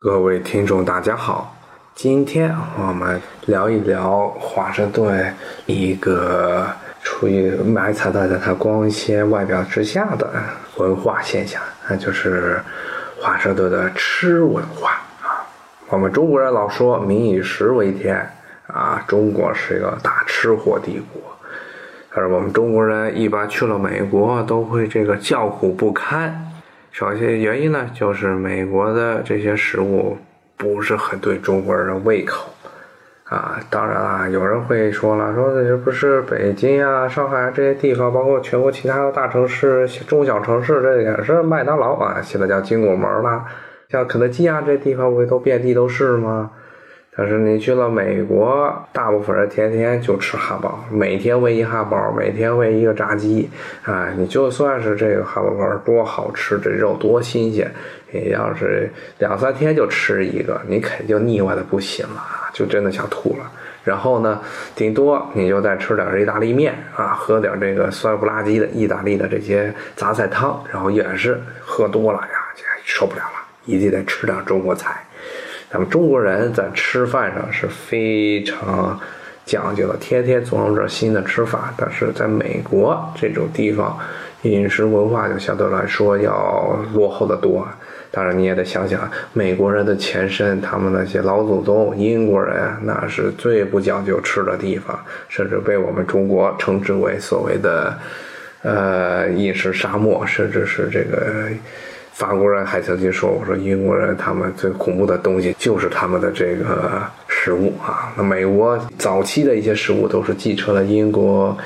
各位听众，大家好，今天我们聊一聊华盛顿一个处于埋藏在它光鲜外表之下的文化现象，那就是华盛顿的吃文化啊。我们中国人老说“民以食为天”，啊，中国是一个大吃货帝国。但是我们中国人一般去了美国，都会这个叫苦不堪。首先原因呢，就是美国的这些食物不是很对中国人的胃口，啊，当然啦，有人会说了，说这不是北京啊、上海这些地方，包括全国其他的大城市、中小城市，这也是麦当劳啊，现在叫金拱门了，像肯德基啊这地方，不都遍地都是吗？但是你去了美国，大部分人天天就吃汉堡，每天喂一汉堡，每天喂一个炸鸡，啊，你就算是这个汉堡包多好吃，这肉多新鲜，你要是两三天就吃一个，你肯定腻歪的不行了，就真的想吐了。然后呢，顶多你就再吃点意大利面啊，喝点这个酸不拉几的意大利的这些杂菜汤，然后也是喝多了呀，受不了了，一定得吃点中国菜。咱们中国人在吃饭上是非常讲究的，天天琢磨着新的吃法。但是在美国这种地方，饮食文化就相对来说要落后的多。当然，你也得想想美国人的前身，他们那些老祖宗英国人，那是最不讲究吃的地方，甚至被我们中国称之为所谓的呃饮食沙漠，甚至是这个。法国人还曾经说：“我说英国人他们最恐怖的东西就是他们的这个食物啊。那美国早期的一些食物都是继承了英国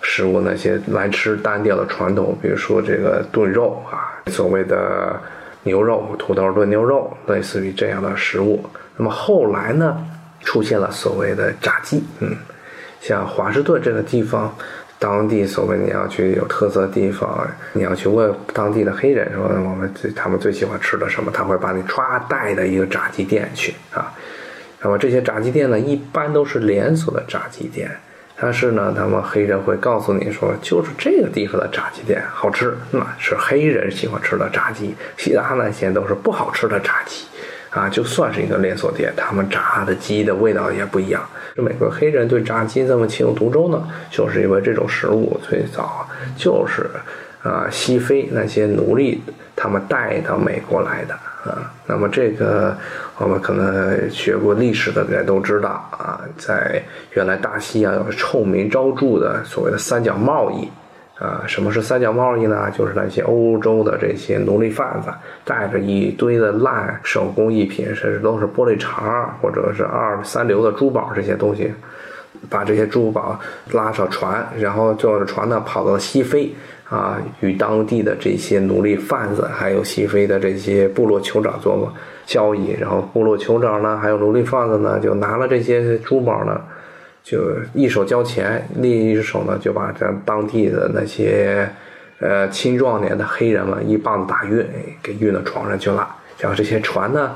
食物那些来吃单调的传统，比如说这个炖肉啊，所谓的牛肉、土豆炖牛肉，类似于这样的食物。那么后来呢，出现了所谓的炸鸡，嗯，像华盛顿这个地方。”当地所谓你要去有特色的地方，你要去问当地的黑人说我们最他们最喜欢吃的什么，他会把你歘带到一个炸鸡店去啊。那么这些炸鸡店呢，一般都是连锁的炸鸡店，但是呢，他们黑人会告诉你说，就是这个地方的炸鸡店好吃，那是黑人喜欢吃的炸鸡，其他那些都是不好吃的炸鸡。啊，就算是一个连锁店，他们炸的鸡的味道也不一样。这美国黑人对炸鸡这么情有独钟呢，就是因为这种食物最早就是啊西非那些奴隶他们带到美国来的啊。那么这个我们可能学过历史的人都知道啊，在原来大西洋有臭名昭著的所谓的三角贸易。啊，什么是三角贸易呢？就是那些欧洲的这些奴隶贩子带着一堆的烂手工艺品，甚至都是玻璃碴或者是二三流的珠宝这些东西，把这些珠宝拉上船，然后坐着船呢跑到西非啊，与当地的这些奴隶贩子还有西非的这些部落酋长做交易，然后部落酋长呢，还有奴隶贩子呢，就拿了这些珠宝呢。就一手交钱，另一手呢就把咱当地的那些呃青壮年的黑人们一棒子打晕，给运到床上去了。然后这些船呢，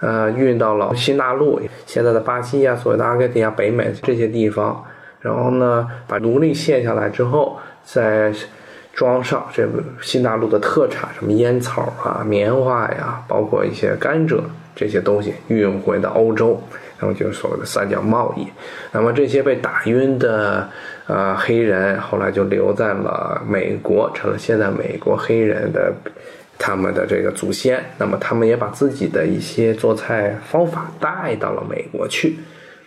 呃，运到了新大陆，现在的巴西啊，所谓的阿根廷啊、北美这些地方。然后呢，把奴隶卸下来之后，再装上这新大陆的特产，什么烟草啊、棉花呀，包括一些甘蔗这些东西，运回到欧洲。那么就是所谓的三角贸易，那么这些被打晕的呃黑人后来就留在了美国，成了现在美国黑人的他们的这个祖先。那么他们也把自己的一些做菜方法带到了美国去，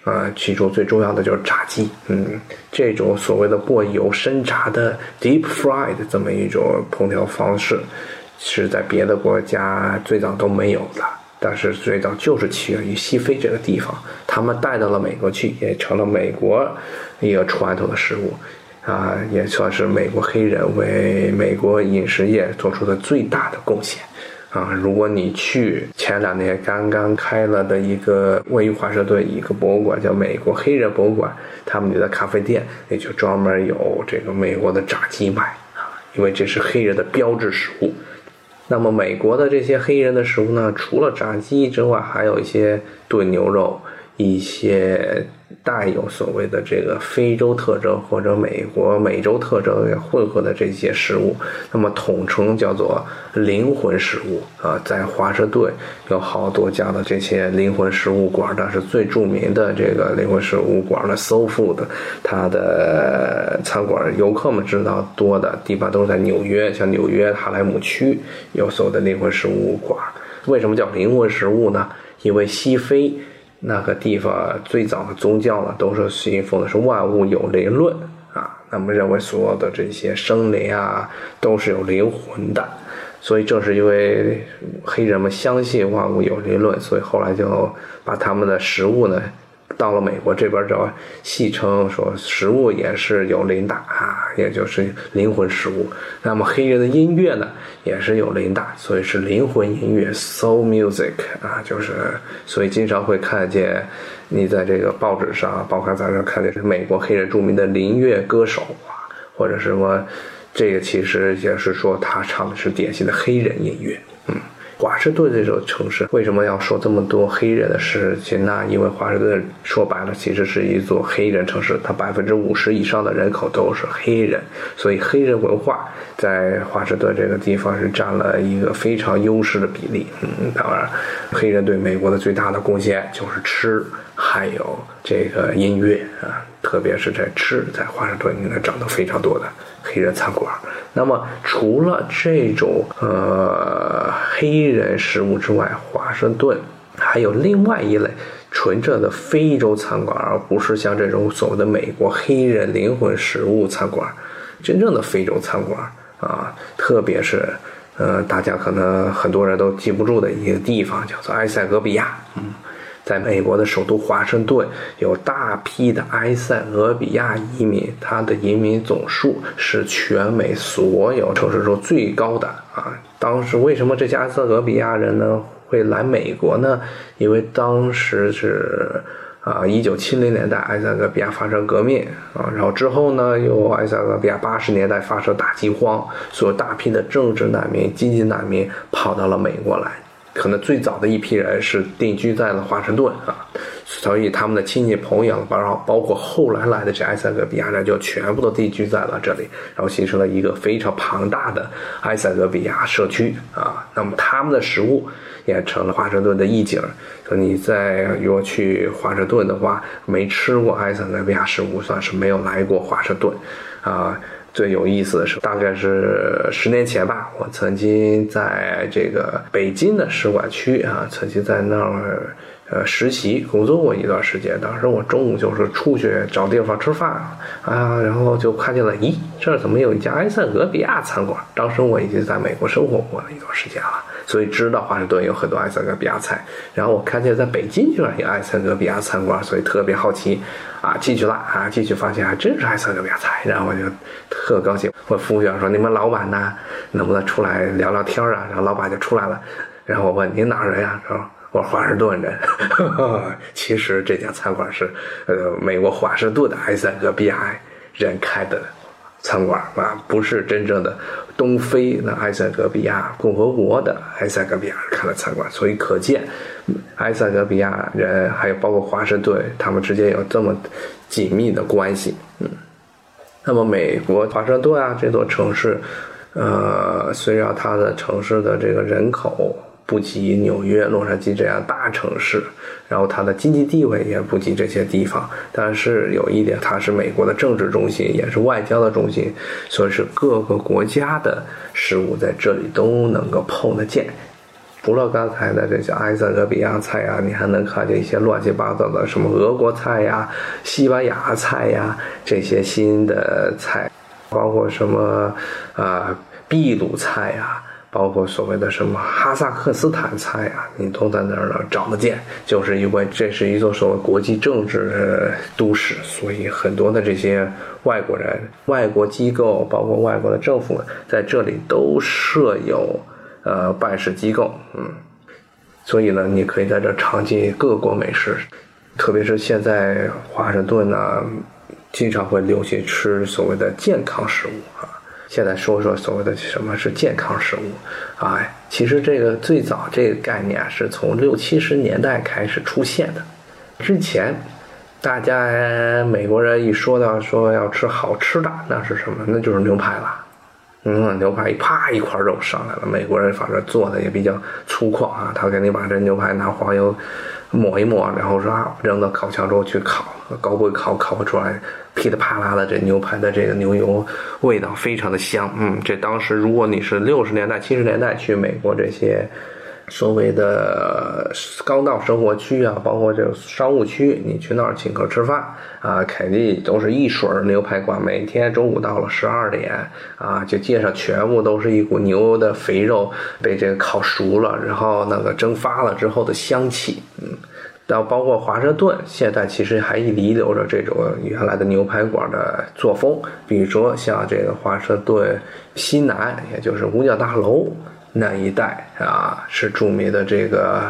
啊，其中最重要的就是炸鸡，嗯，这种所谓的过油深炸的 deep fried 这么一种烹调方式，是在别的国家最早都没有的。但是最早就是起源于西非这个地方，他们带到了美国去，也成了美国一个传统的食物，啊，也算是美国黑人为美国饮食业做出的最大的贡献，啊，如果你去前两年刚刚开了的一个位于华盛顿一个博物馆，叫美国黑人博物馆，他们的咖啡店也就专门有这个美国的炸鸡卖，啊，因为这是黑人的标志食物。那么美国的这些黑人的食物呢，除了炸鸡之外，还有一些炖牛肉、一些。带有所谓的这个非洲特征或者美国美洲特征混合的这些食物，那么统称叫做灵魂食物啊。在华盛顿有好多家的这些灵魂食物馆，但是最著名的这个灵魂食物馆的，So Food，它的餐馆游客们知道多的地方都是在纽约，像纽约哈莱姆区有所谓的灵魂食物馆。为什么叫灵魂食物呢？因为西非。那个地方最早的宗教呢，都是信奉的是万物有灵论啊，那么认为所有的这些生灵啊都是有灵魂的，所以正是因为黑人们相信万物有灵论，所以后来就把他们的食物呢。到了美国这边，叫戏称说食物也是有灵的啊，也就是灵魂食物。那么黑人的音乐呢，也是有灵的，所以是灵魂音乐 （soul music） 啊，就是所以经常会看见你在这个报纸上、报刊杂志上看见是美国黑人著名的灵乐歌手啊，或者什么，这个其实也是说他唱的是典型的黑人音乐，嗯。华盛顿这座城市为什么要说这么多黑人的事情呢？因为华盛顿说白了其实是一座黑人城市，它百分之五十以上的人口都是黑人，所以黑人文化在华盛顿这个地方是占了一个非常优势的比例。嗯，当然，黑人对美国的最大的贡献就是吃，还有这个音乐啊，特别是在吃，在华盛顿应该找到非常多的黑人餐馆。那么，除了这种呃黑人食物之外，华盛顿还有另外一类纯正的非洲餐馆，而不是像这种所谓的美国黑人灵魂食物餐馆。真正的非洲餐馆啊，特别是呃，大家可能很多人都记不住的一个地方，叫做埃塞俄比亚。嗯。在美国的首都华盛顿，有大批的埃塞俄比亚移民，它的移民总数是全美所有城市中最高的啊！当时为什么这些埃塞俄比亚人呢会来美国呢？因为当时是啊，一九七零年代埃塞俄比亚发生革命啊，然后之后呢，又埃塞俄比亚八十年代发生大饥荒，所有大批的政治难民、经济难民跑到了美国来。可能最早的一批人是定居在了华盛顿啊，所以他们的亲戚朋友，包包括后来来的这埃塞俄比亚人，就全部都定居在了这里，然后形成了一个非常庞大的埃塞俄比亚社区啊。那么他们的食物也成了华盛顿的一景。说你在如果去华盛顿的话，没吃过埃塞俄比亚食物，算是没有来过华盛顿啊。最有意思的是，大概是十年前吧，我曾经在这个北京的使馆区啊，曾经在那儿呃实习工作过一段时间。当时我中午就是出去找地方吃饭啊，然后就看见了，咦，这怎么有一家埃塞俄比亚餐馆？当时我已经在美国生活过了一段时间了。所以知道华盛顿有很多埃塞俄比亚菜，然后我看见在北京居然有埃塞俄比亚餐馆，所以特别好奇，啊进去了啊进去发现还真是埃塞俄比亚菜，然后我就特高兴，问服务员说：“你们老板呢？能不能出来聊聊天啊？”然后老板就出来了，然后我问：“您哪人呀？”说：“我华盛顿人。”其实这家餐馆是呃美国华盛顿的埃塞俄比亚人开的。餐馆啊，不是真正的东非的埃塞俄比亚共和国的埃塞俄比亚开的餐馆，所以可见埃塞俄比亚人还有包括华盛顿，他们之间有这么紧密的关系。嗯，那么美国华盛顿啊这座城市，呃，虽然它的城市的这个人口。不及纽约、洛杉矶这样大城市，然后它的经济地位也不及这些地方。但是有一点，它是美国的政治中心，也是外交的中心，所以是各个国家的事物在这里都能够碰得见。除了刚才的这些埃塞俄比亚菜呀，你还能看见一些乱七八糟的什么俄国菜呀、西班牙菜呀这些新的菜，包括什么啊秘鲁菜呀。包括所谓的什么哈萨克斯坦菜啊，你都在那儿呢找得见。就是因为这是一座所谓国际政治都市，所以很多的这些外国人、外国机构，包括外国的政府，在这里都设有呃办事机构。嗯，所以呢，你可以在这尝尽各国美食，特别是现在华盛顿呢，经常会流行吃所谓的健康食物啊。现在说说所谓的什么是健康食物，啊，其实这个最早这个概念是从六七十年代开始出现的，之前，大家美国人一说到说要吃好吃的，那是什么？那就是牛排了。嗯，牛排一啪一块肉上来了。美国人反正做的也比较粗犷啊，他给你把这牛排拿黄油抹一抹，然后说啊扔到烤箱中去烤，高温烤烤不出来，噼里啪啦的这牛排的这个牛油味道非常的香。嗯，这当时如果你是六十年代七十年代去美国这些。所谓的高档生活区啊，包括这个商务区，你去那儿请客吃饭啊，肯定都是一水儿牛排馆。每天中午到了十二点啊，就街上全部都是一股牛的肥肉被这个烤熟了，然后那个蒸发了之后的香气。嗯，然后包括华盛顿，现在其实还遗留着这种原来的牛排馆的作风，比如说像这个华盛顿西南，也就是五角大楼。那一带啊，是著名的这个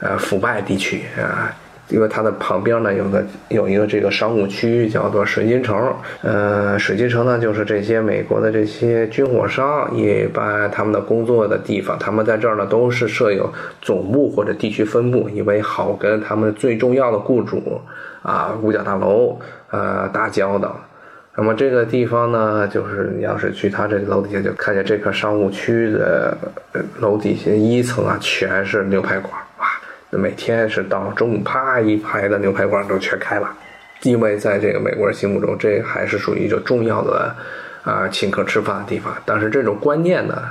呃腐败地区啊，因为它的旁边呢有个有一个这个商务区叫做水晶城，呃，水晶城呢就是这些美国的这些军火商一般他们的工作的地方，他们在这儿呢都是设有总部或者地区分部，因为好跟他们最重要的雇主啊五角大楼呃打交道。那么这个地方呢，就是你要是去他这个楼底下，就看见这个商务区的楼底下一层啊，全是牛排馆哇！那每天是到中午，啪一排的牛排馆都全开了，因为在这个美国人心目中，这还是属于一个重要的啊请客吃饭的地方。但是这种观念呢，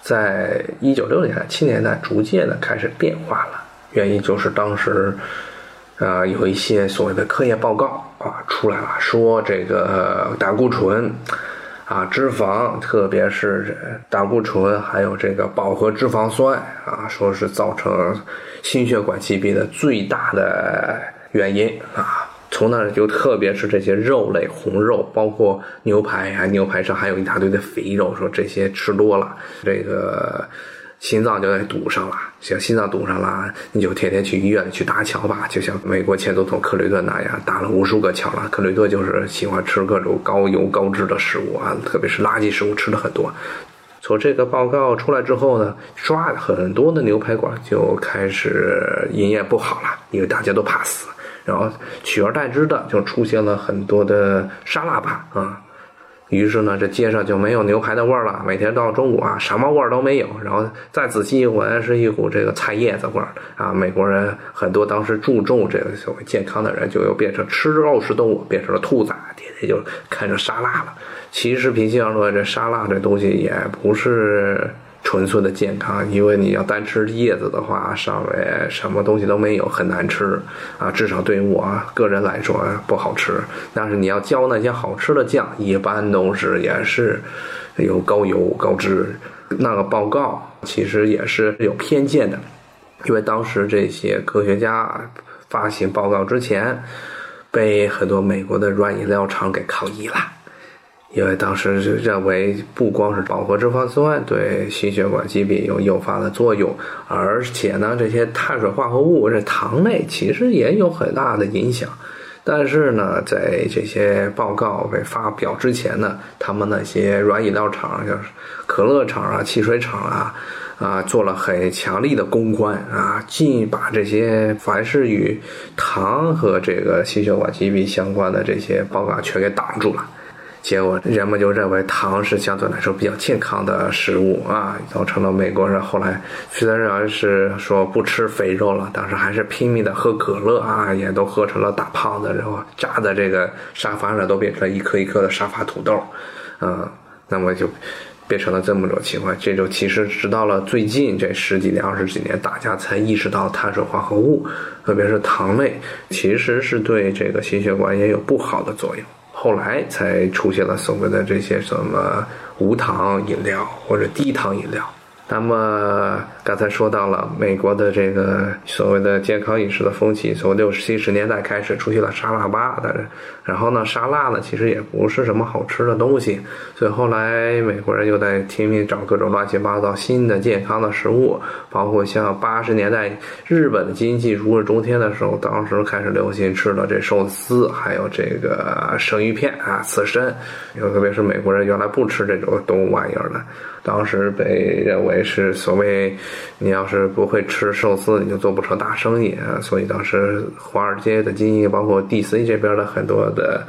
在一九六年代、七年代逐渐的开始变化了，原因就是当时。啊，有一些所谓的科研报告啊出来了，说这个胆固醇啊、脂肪，特别是胆固醇，还有这个饱和脂肪酸啊，说是造成心血管疾病的最大的原因啊。从那就特别是这些肉类，红肉，包括牛排啊，牛排上还有一大堆的肥肉，说这些吃多了，这个。心脏就得堵上了，像心脏堵上了，你就天天去医院去搭桥吧，就像美国前总统克雷顿那样，搭了无数个桥了。克雷顿就是喜欢吃各种高油高脂的食物啊，特别是垃圾食物吃的很多。从这个报告出来之后呢，刷很多的牛排馆就开始营业不好了，因为大家都怕死。然后取而代之的就出现了很多的沙拉吧啊。于是呢，这街上就没有牛排的味儿了。每天到中午啊，什么味儿都没有。然后再仔细一闻，是一股这个菜叶子味儿啊。美国人很多当时注重这个所谓健康的人，就又变成吃肉食动物，变成了兔子，天天就看着沙拉了。其实平心而论，这沙拉这东西也不是。纯粹的健康，因为你要单吃叶子的话，上面什么东西都没有，很难吃啊。至少对于我个人来说不好吃。但是你要浇那些好吃的酱，一般都是也是有高油高脂。那个报告其实也是有偏见的，因为当时这些科学家发行报告之前，被很多美国的软饮料厂给抗议了。因为当时认为，不光是饱和脂肪酸对心血管疾病有诱发的作用，而且呢，这些碳水化合物、这糖类其实也有很大的影响。但是呢，在这些报告被发表之前呢，他们那些软饮料厂，像可乐厂啊、汽水厂啊，啊，做了很强力的公关啊，尽把这些凡是与糖和这个心血管疾病相关的这些报告全给挡住了。结果人们就认为糖是相对来说比较健康的食物啊，造成了美国人后来虽然然是说不吃肥肉了，但是还是拼命的喝可乐啊，也都喝成了大胖子，然后扎在这个沙发上都变成了一颗一颗的沙发土豆，嗯，那么就变成了这么种情况。这就其实直到了最近这十几年、二十几年，大家才意识到碳水化合物，特别是糖类，其实是对这个心血管也有不好的作用。后来才出现了所谓的这些什么无糖饮料或者低糖饮料。那么刚才说到了美国的这个所谓的健康饮食的风气，从六七十年代开始出现了沙拉吧的，然后呢，沙拉呢其实也不是什么好吃的东西，所以后来美国人又在拼命找各种乱七八糟新的健康的食物，包括像八十年代日本的经济如日中天的时候，当时开始流行吃的这寿司，还有这个生鱼片啊，刺身，又特别是美国人原来不吃这种动物玩意儿的。当时被认为是所谓，你要是不会吃寿司，你就做不成大生意啊。所以当时华尔街的精英，包括 DC 这边的很多的，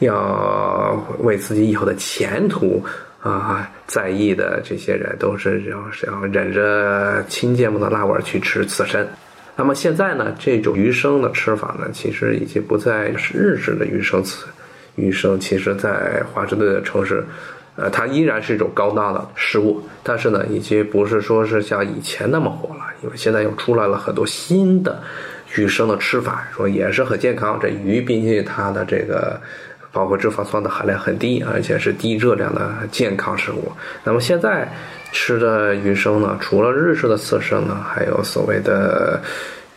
要为自己以后的前途啊在意的这些人，都是要是要忍着亲芥末的辣味去吃刺身。那么现在呢，这种鱼生的吃法呢，其实已经不再是日式的鱼生刺。鱼生其实，在华盛顿的城市，呃，它依然是一种高档的食物，但是呢，已经不是说是像以前那么火了，因为现在又出来了很多新的鱼生的吃法，说也是很健康。这鱼毕竟它的这个包括脂肪酸的含量很低，而且是低热量的健康食物。那么现在吃的鱼生呢，除了日式的刺身呢，还有所谓的。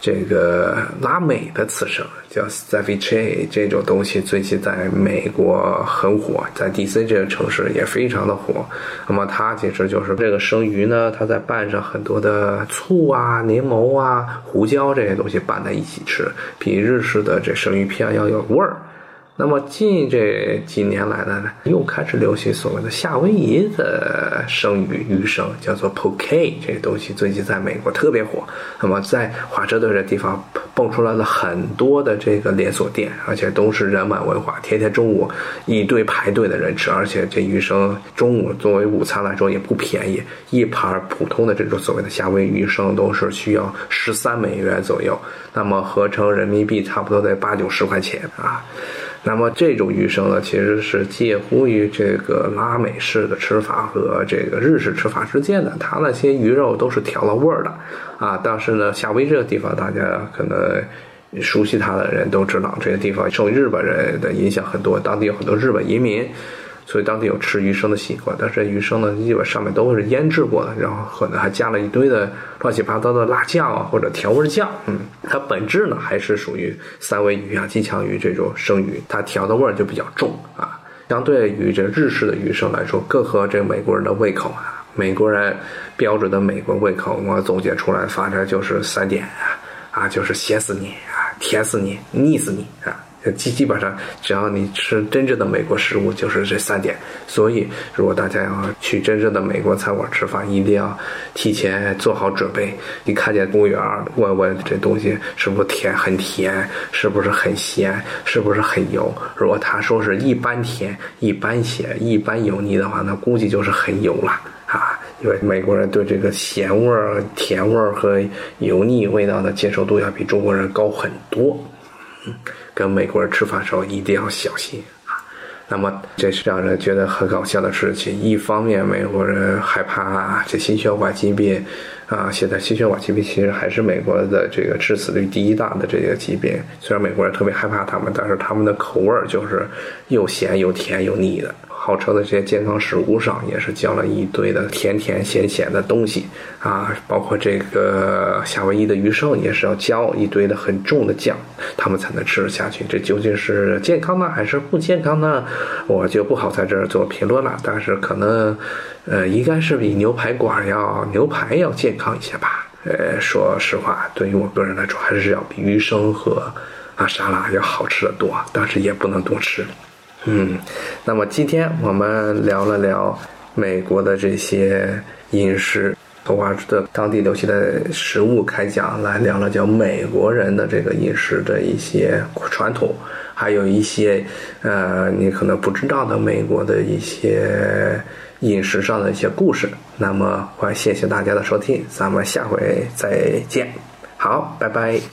这个拉美的刺身叫 ceviche，这种东西最近在美国很火，在 DC 这个城市也非常的火。那么它其实就是这个生鱼呢，它在拌上很多的醋啊、柠檬啊、胡椒这些东西拌在一起吃，比日式的这生鱼片要有味儿。那么近这几年来呢，又开始流行所谓的夏威夷的生鱼鱼生，叫做 poke，这个东西最近在美国特别火。那么在华盛顿这地方蹦出来了很多的这个连锁店，而且都是人满为患，天天中午一堆排队的人吃。而且这鱼生中午作为午餐来说也不便宜，一盘普通的这种所谓的夏威夷鱼生都是需要十三美元左右，那么合成人民币差不多在八九十块钱啊。那么这种鱼生呢，其实是介乎于这个拉美式的吃法和这个日式吃法之间的。它那些鱼肉都是调了味儿的，啊，但是呢，夏威夷这个地方，大家可能熟悉它的人都知道，这个地方受日本人的影响很多，当地有很多日本移民。所以当地有吃鱼生的习惯，但是鱼生呢，基本上面都是腌制过的，然后可能还加了一堆的乱七八糟的辣酱啊或者调味酱。嗯，它本质呢还是属于三文鱼啊、金枪鱼这种生鱼，它调的味儿就比较重啊。相对于这日式的鱼生来说，更合这美国人的胃口啊。美国人标准的美国胃口，我总结出来，反正就是三点啊，啊，就是咸死你啊，甜死你，腻死你啊。基基本上，只要你吃真正的美国食物，就是这三点。所以，如果大家要去真正的美国餐馆吃饭，一定要提前做好准备。你看见服务员问问这东西是不是甜，很甜，是不是很咸，是不是很油？如果他说是一般甜、一般咸、一般油腻的话，那估计就是很油了啊！因为美国人对这个咸味儿、甜味儿和油腻味道的接受度要比中国人高很多。嗯。跟美国人吃饭的时候一定要小心啊！那么这是让人觉得很搞笑的事情。一方面，美国人害怕这心血管疾病啊，现在心血管疾病其实还是美国的这个致死率第一大的这个疾病。虽然美国人特别害怕他们，但是他们的口味就是又咸又甜又腻的。号称的这些健康食物上也是浇了一堆的甜甜咸咸的东西啊，包括这个夏威夷的鱼生也是要浇一堆的很重的酱，他们才能吃得下去。这究竟是健康呢，还是不健康呢？我就不好在这儿做评论了。但是可能，呃，应该是比牛排馆要牛排要健康一些吧。呃，说实话，对于我个人来说，还是要比鱼生和啊沙拉要好吃的多。但是也不能多吃。嗯，那么今天我们聊了聊美国的这些饮食，从华盛顿当地流行的食物开讲，来聊了聊美国人的这个饮食的一些传统，还有一些呃你可能不知道的美国的一些饮食上的一些故事。那么，我谢谢大家的收听，咱们下回再见，好，拜拜。